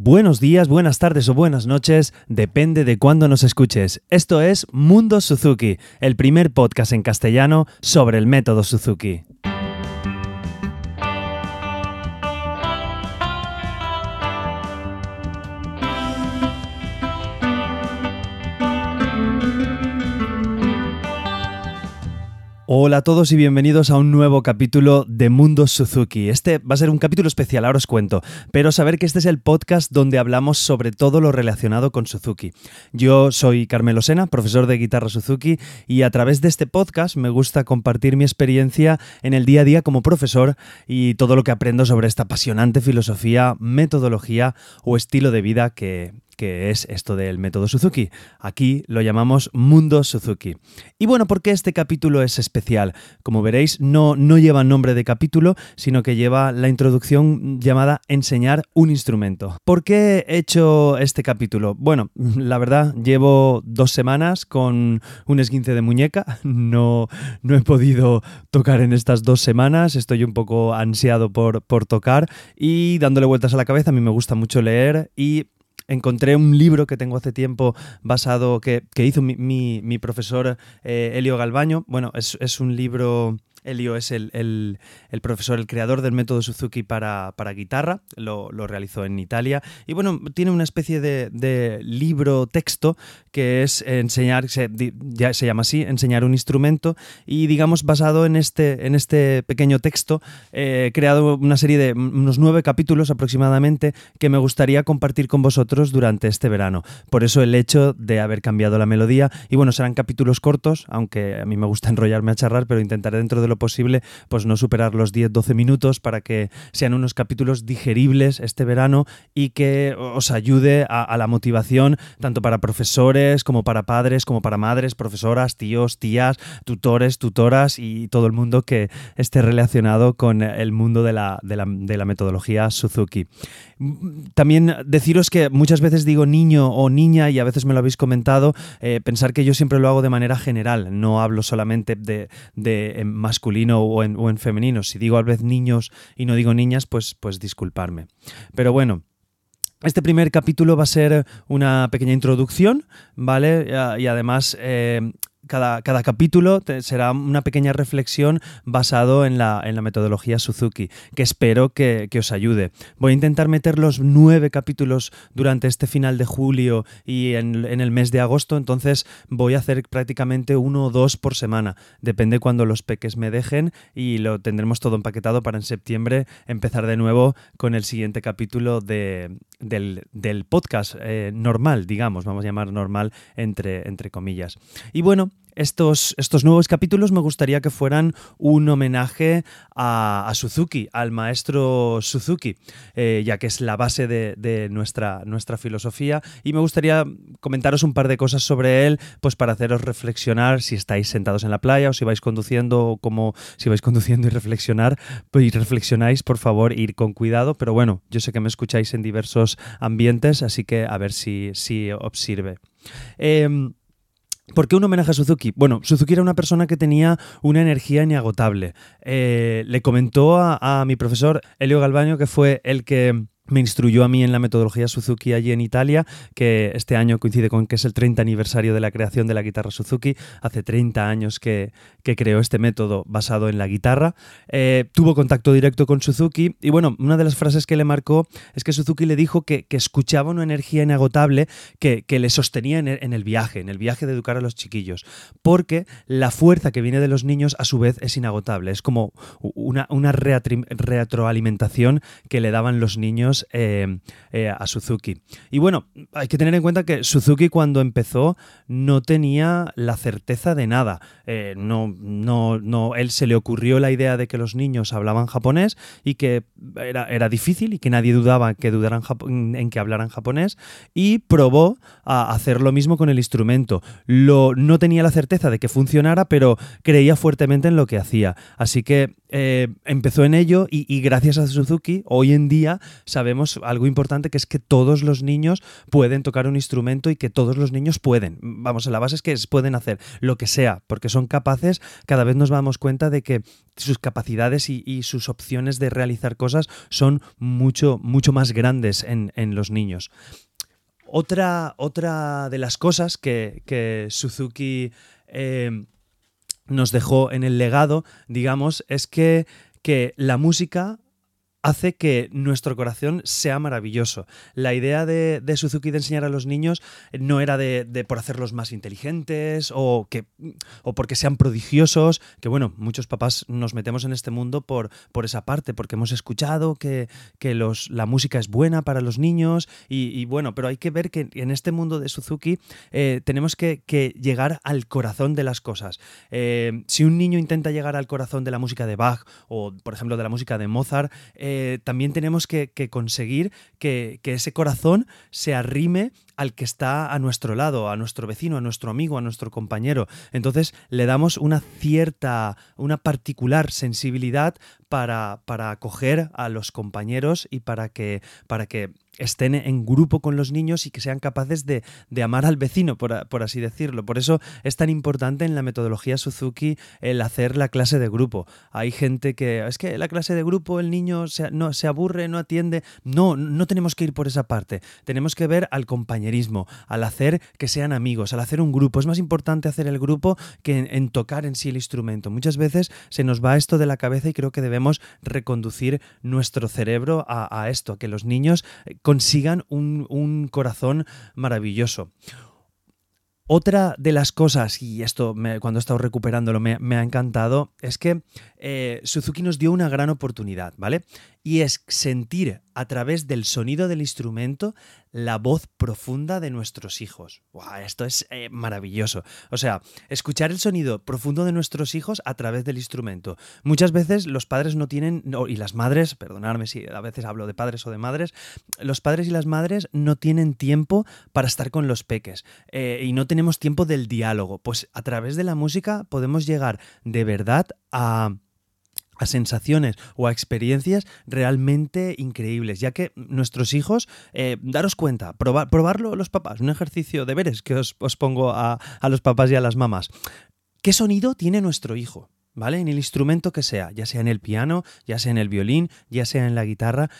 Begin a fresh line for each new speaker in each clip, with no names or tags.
Buenos días, buenas tardes o buenas noches, depende de cuándo nos escuches. Esto es Mundo Suzuki, el primer podcast en castellano sobre el método Suzuki. Hola a todos y bienvenidos a un nuevo capítulo de Mundo Suzuki. Este va a ser un capítulo especial, ahora os cuento, pero saber que este es el podcast donde hablamos sobre todo lo relacionado con Suzuki. Yo soy Carmelo Sena, profesor de guitarra Suzuki, y a través de este podcast me gusta compartir mi experiencia en el día a día como profesor y todo lo que aprendo sobre esta apasionante filosofía, metodología o estilo de vida que, que es esto del método Suzuki. Aquí lo llamamos Mundo Suzuki. Y bueno, ¿por qué este capítulo es especial? Como veréis, no, no lleva nombre de capítulo, sino que lleva la introducción llamada Enseñar un instrumento. ¿Por qué he hecho este capítulo? Bueno, la verdad, llevo dos semanas con un esguince de muñeca. No, no he podido tocar en estas dos semanas. Estoy un poco ansiado por, por tocar y dándole vueltas a la cabeza. A mí me gusta mucho leer y encontré un libro que tengo hace tiempo basado, que, hizo mi, profesor eh, Elio Galbaño. Bueno, es un libro Elio es el, profesor, el creador del método Suzuki para, guitarra, lo, realizó en Italia. Y bueno, tiene una especie de, libro texto que es enseñar, se, ya se llama así, enseñar un instrumento. Y digamos, basado en este, en este pequeño texto, he creado una serie de unos nueve capítulos aproximadamente que me gustaría compartir con vosotros durante este verano. Por eso el hecho de haber cambiado la melodía. Y bueno, serán capítulos cortos, aunque a mí me gusta enrollarme a charrar, pero intentaré dentro de lo posible, pues no superar los 10-12 minutos para que sean unos capítulos digeribles este verano y que os ayude a, la motivación tanto para profesores como para padres, como para madres, profesoras, tíos, tías, tutores, tutoras y todo el mundo que esté relacionado con el mundo de la, de la, metodología Suzuki. También deciros que muchas veces digo niño o niña y a veces me lo habéis comentado, eh, pensar que yo siempre lo hago de manera general, no hablo solamente de, de masculino o en, femenino. Si digo a vez niños y no digo niñas, pues, pues disculparme. Pero bueno. Este primer capítulo va a ser una pequeña introducción, ¿vale? Y además eh, cada, capítulo será una pequeña reflexión basado en la, en la metodología Suzuki, que espero que, os ayude. Voy a intentar meter los nueve capítulos durante este final de julio y en, el mes de agosto, entonces voy a hacer prácticamente uno o dos por semana, depende cuando los peques me dejen y lo tendremos todo empaquetado para en septiembre empezar de nuevo con el siguiente capítulo de, del, podcast eh, normal, digamos, vamos a llamar normal entre, entre comillas. Y bueno, estos, estos nuevos capítulos me gustaría que fueran un homenaje a, Suzuki, al maestro Suzuki, eh, ya que es la base de, nuestra, nuestra filosofía. Y me gustaría comentaros un par de cosas sobre él, pues para haceros reflexionar si estáis sentados en la playa o si vais conduciendo, como si vais conduciendo y reflexionar, y reflexionáis, por favor, ir con cuidado. Pero bueno, yo sé que me escucháis en diversos ambientes, así que a ver si, si os. Em, ¿Por qué un homenaje a Suzuki? Bueno, Suzuki era una persona que tenía una energía inagotable. Eh, le comentó a, a mi profesor Elio Galbaño, que fue el que me instruyó a mí en la metodología Suzuki allí en Italia, que este año coincide con que es el 30 aniversario de la creación de la guitarra Suzuki. Hace 30 años que, creó este método basado en la guitarra. Eh, tuvo contacto directo con Suzuki y bueno, una de las frases que le marcó es que Suzuki le dijo que, escuchaba una energía inagotable que, le sostenía en el, viaje, en el viaje de educar a los chiquillos, porque la fuerza que viene de los niños a su vez es inagotable. Es como una, una retroalimentación que le daban los niños eh, eh, a Suzuki. Y bueno, hay que tener en cuenta que Suzuki cuando empezó no tenía la certeza de nada. Eh, no, no, no, él se le ocurrió la idea de que los niños hablaban japonés y que era, era difícil y que nadie dudaba que dudaran en que hablaran japonés y probó a hacer lo mismo con el instrumento. Lo, no tenía la certeza de que funcionara, pero creía fuertemente en lo que hacía. Así que eh, empezó en ello y, gracias a Suzuki hoy en día sabemos algo importante que es que todos los niños pueden tocar un instrumento y que todos los niños pueden. Vamos, la base es que pueden hacer lo que sea porque son capaces, cada vez nos damos cuenta de que sus capacidades y, sus opciones de realizar cosas son mucho, mucho más grandes en, los niños. Otra, otra, de las cosas que, Suzuki eh, nos dejó en el legado, digamos, es que, que la música hace que nuestro corazón sea maravilloso. La idea de, Suzuki de enseñar a los niños no era de, por hacerlos más inteligentes o, que, o porque sean prodigiosos, que bueno, muchos papás nos metemos en este mundo por, por esa parte, porque hemos escuchado que, los, la música es buena para los niños y, bueno, pero hay que ver que en este mundo de Suzuki eh, tenemos que, llegar al corazón de las cosas. Eh, si un niño intenta llegar al corazón de la música de Bach o por ejemplo de la música de Mozart, eh, también tenemos que, conseguir que, ese corazón se arrime al que está a nuestro lado, a nuestro vecino, a nuestro amigo, a nuestro compañero. Entonces le damos una cierta, una particular sensibilidad para, para acoger a los compañeros y para que, para que estén en grupo con los niños y que sean capaces de, amar al vecino, por, así decirlo. Por eso es tan importante en la metodología Suzuki el hacer la clase de grupo. Hay gente que, es que la clase de grupo el niño se, no, se aburre, no atiende. No, no tenemos que ir por esa parte. Tenemos que ver al al hacer que sean amigos, al hacer un grupo. Es más importante hacer el grupo que en, tocar en sí el instrumento. Muchas veces se nos va esto de la cabeza y creo que debemos reconducir nuestro cerebro a, esto, a que los niños consigan un, corazón maravilloso. Otra de las cosas, y esto cuando he estado recuperándolo me, ha encantado, es que eh, Suzuki nos dio una gran oportunidad, ¿vale? Y es sentir a través del sonido del instrumento la voz profunda de nuestros hijos. esto es eh, maravilloso. O sea, escuchar el sonido profundo de nuestros hijos a través del instrumento. Muchas veces los padres no tienen, y las madres, perdonadme si a veces hablo de padres o de madres, los padres y las madres no tienen tiempo para estar con los peques eh, y no tenemos tiempo del diálogo. Pues a través de la música podemos llegar de verdad a a sensaciones o a experiencias realmente increíbles, ya que nuestros hijos, eh, daros cuenta, probarlo los papás, un ejercicio de veres que os, pongo a, a los papás y a las mamás. ¿Qué sonido tiene nuestro hijo? ¿Vale? En el instrumento que sea, ya sea en el piano, ya sea en el violín, ya sea en la guitarra,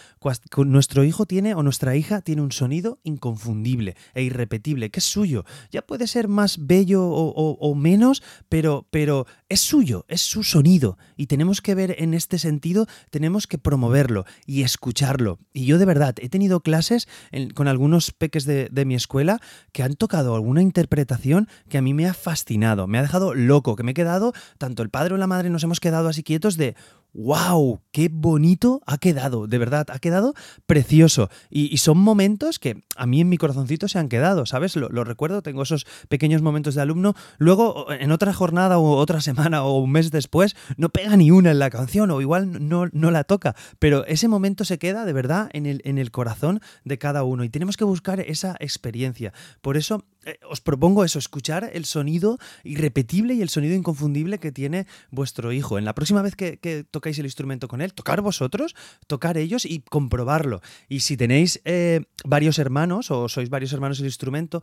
nuestro hijo tiene o nuestra hija tiene un sonido inconfundible e irrepetible, que es suyo. Ya puede ser más bello o, menos, pero, pero es suyo, es su sonido. Y tenemos que ver en este sentido, tenemos que promoverlo y escucharlo. Y yo de verdad he tenido clases con algunos peques de, mi escuela que han tocado alguna interpretación que a mí me ha fascinado, me ha dejado loco, que me he quedado tanto el padre o la madre nos hemos quedado así quietos de, ¡Wow! ¡Qué bonito ha quedado! De verdad, ha quedado precioso. Y, son momentos que a mí en mi corazoncito se han quedado, ¿sabes? Lo, recuerdo, tengo esos pequeños momentos de alumno. Luego, en otra jornada o otra semana o un mes después, no pega ni una en la canción o igual no, no la toca. Pero ese momento se queda de verdad en el, en el corazón de cada uno y tenemos que buscar esa experiencia. Por eso eh, os propongo eso, escuchar el sonido irrepetible y el sonido inconfundible que tiene vuestro hijo. En la próxima vez que, que tocáis el instrumento con él, tocar vosotros, tocar ellos y comprobarlo. Y si tenéis eh, varios hermanos o sois varios hermanos el instrumento,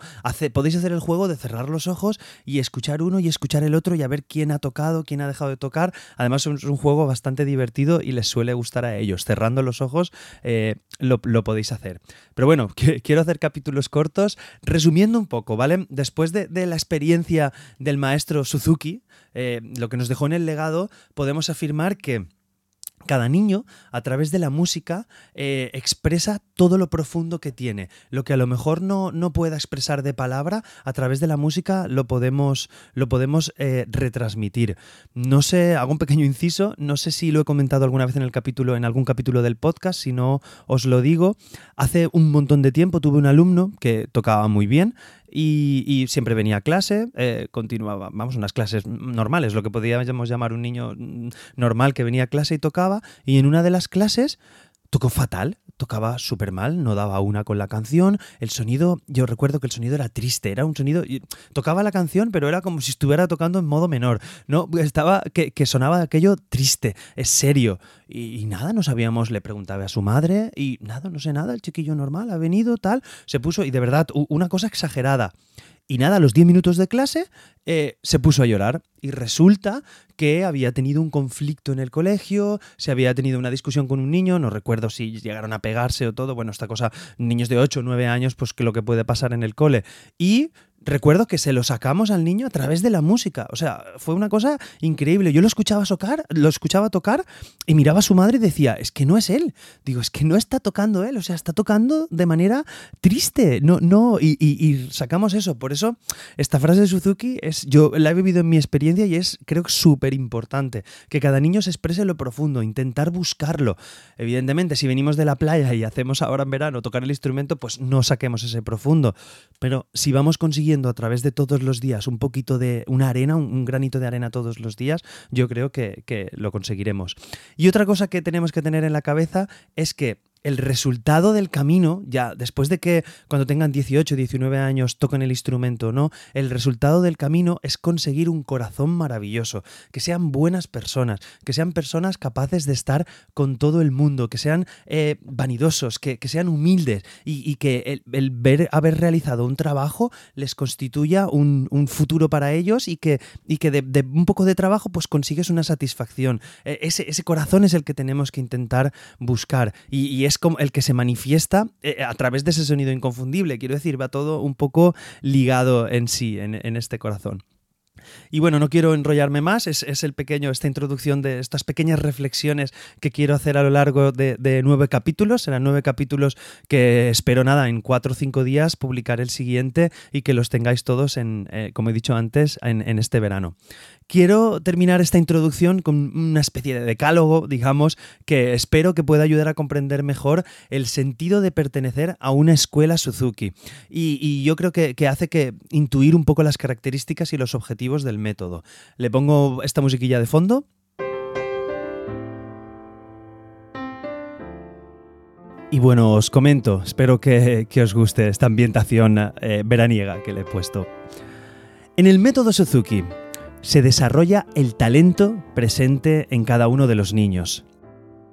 podéis hacer el juego de cerrar los ojos y escuchar uno y escuchar el otro y a ver quién ha tocado, quién ha dejado de tocar. Además es un juego bastante divertido y les suele gustar a ellos. Cerrando los ojos eh, lo, podéis hacer. Pero bueno, quiero hacer capítulos cortos resumiendo un poco, ¿vale? Después de, la experiencia del maestro Suzuki, eh, lo que nos dejó en el legado, podemos afirmar que cada niño, a través de la música, eh, expresa todo lo profundo que tiene. Lo que a lo mejor no, no, pueda expresar de palabra, a través de la música lo podemos, lo podemos eh, retransmitir. No sé, hago un pequeño inciso, no sé si lo he comentado alguna vez en el capítulo, en algún capítulo del podcast, si no os lo digo. Hace un montón de tiempo tuve un alumno que tocaba muy bien, y, siempre venía a clase, eh, continuaba, vamos, unas clases normales, lo que podríamos llamar un niño normal que venía a clase y tocaba, y en una de las clases tocó fatal, tocaba súper mal, no daba una con la canción, el sonido, yo recuerdo que el sonido era triste, era un sonido, tocaba la canción, pero era como si estuviera tocando en modo menor, no, estaba, que, sonaba aquello triste, es serio, y, nada, no sabíamos, le preguntaba a su madre, y nada, no sé nada, el chiquillo normal ha venido, tal, se puso, y de verdad, una cosa exagerada. Y nada, a los 10 minutos de clase eh, se puso a llorar y resulta que había tenido un conflicto en el colegio, se había tenido una discusión con un niño, no recuerdo si llegaron a pegarse o todo, bueno, esta cosa, niños de 8 o 9 años, pues que lo que puede pasar en el cole. Y recuerdo que se lo sacamos al niño a través de la música. O sea, fue una cosa increíble. Yo lo escuchaba tocar, lo escuchaba tocar y miraba a su madre y decía, es que no es él. Digo, es que no está tocando él, o sea, está tocando de manera triste. No, no, y, sacamos eso. Por eso, esta frase de Suzuki es, yo la he vivido en mi experiencia y es, creo que súper importante. Que cada niño se exprese lo profundo, intentar buscarlo. Evidentemente, si venimos de la playa y hacemos ahora en verano tocar el instrumento, pues no saquemos ese profundo. Pero si vamos consiguiendo a través de todos los días un poquito de una arena, un, granito de arena todos los días, yo creo que, lo conseguiremos. Y otra cosa que tenemos que tener en la cabeza es que el resultado del camino, ya después de que cuando tengan 18, 19 años toquen el instrumento no, el resultado del camino es conseguir un corazón maravilloso, que sean buenas personas, que sean personas capaces de estar con todo el mundo, que sean eh, vanidosos, que, sean humildes y, que el, ver haber realizado un trabajo les constituya un, futuro para ellos y que, y que de, un poco de trabajo pues consigues una satisfacción. E, ese, ese, corazón es el que tenemos que intentar buscar y, y es como el que se manifiesta eh, a través de ese sonido inconfundible. Quiero decir, va todo un poco ligado en sí, en este corazón. Y bueno, no quiero enrollarme más, es, el pequeño, esta introducción de estas pequeñas reflexiones que quiero hacer a lo largo de, nueve capítulos. Serán nueve capítulos que espero nada, en cuatro o cinco días publicar el siguiente y que los tengáis todos en, eh, como he dicho antes, en, este verano. Quiero terminar esta introducción con una especie de decálogo, digamos, que espero que pueda ayudar a comprender mejor el sentido de pertenecer a una escuela Suzuki. Y, yo creo que, hace que intuir un poco las características y los objetivos del método. Le pongo esta musiquilla de fondo. Y bueno, os comento, espero que, os guste esta ambientación eh, veraniega que le he puesto. En el método Suzuki se desarrolla el talento presente en cada uno de los niños.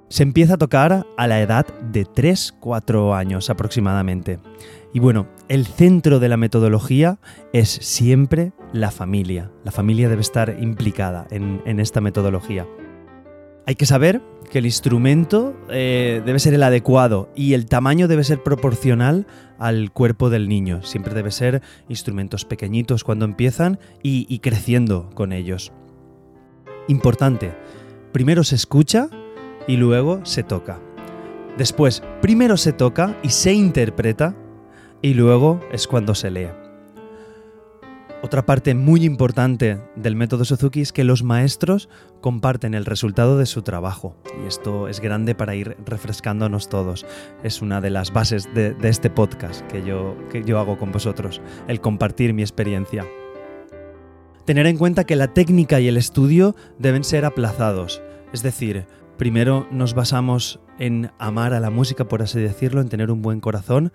Se empieza a tocar a la edad de 3-4 años aproximadamente. Y bueno, el centro de la metodología es siempre la familia. La familia debe estar implicada en, esta metodología. Hay que saber que el instrumento eh, debe ser el adecuado y el tamaño debe ser proporcional al cuerpo del niño. Siempre debe ser instrumentos pequeñitos cuando empiezan y, y creciendo con ellos. Importante, primero se escucha y luego se toca. Después, primero se toca y se interpreta y luego es cuando se lee. Otra parte muy importante del método Suzuki es que los maestros comparten el resultado de su trabajo. Y esto es grande para ir refrescándonos todos. Es una de las bases de, este podcast que yo, que yo hago con vosotros, el compartir mi experiencia. Tener en cuenta que la técnica y el estudio deben ser aplazados. Es decir, primero nos basamos en amar a la música, por así decirlo, en tener un buen corazón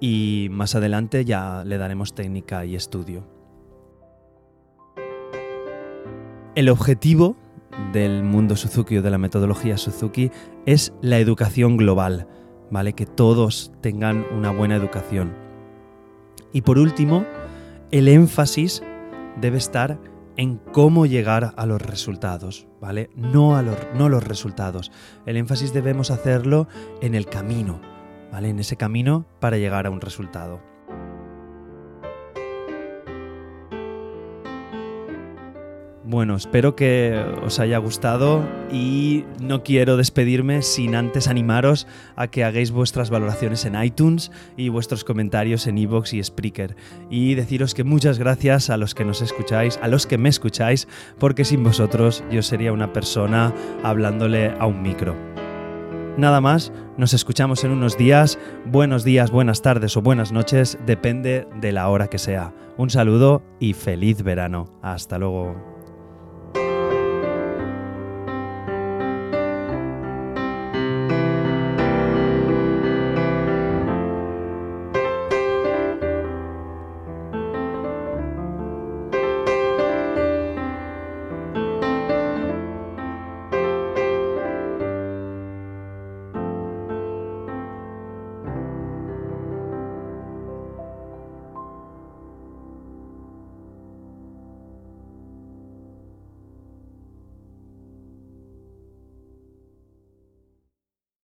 y más adelante ya le daremos técnica y estudio. El objetivo del mundo Suzuki o de la metodología Suzuki es la educación global, ¿vale? Que todos tengan una buena educación. Y por último, el énfasis debe estar en cómo llegar a los resultados, ¿vale? No, a los, no los resultados. El énfasis debemos hacerlo en el camino, en ese camino para llegar a un resultado. Bueno, espero que os haya gustado y no quiero despedirme sin antes animaros a que hagáis vuestras valoraciones en iTunes y vuestros comentarios en iVoox y Spreaker. Y deciros que muchas gracias a los que nos escucháis, a los que me escucháis, porque sin vosotros yo sería una persona hablándole a un micro. Nada más, nos escuchamos en unos días. Buenos días, buenas tardes o buenas noches, depende de la hora que sea. Un saludo y feliz verano. Hasta luego.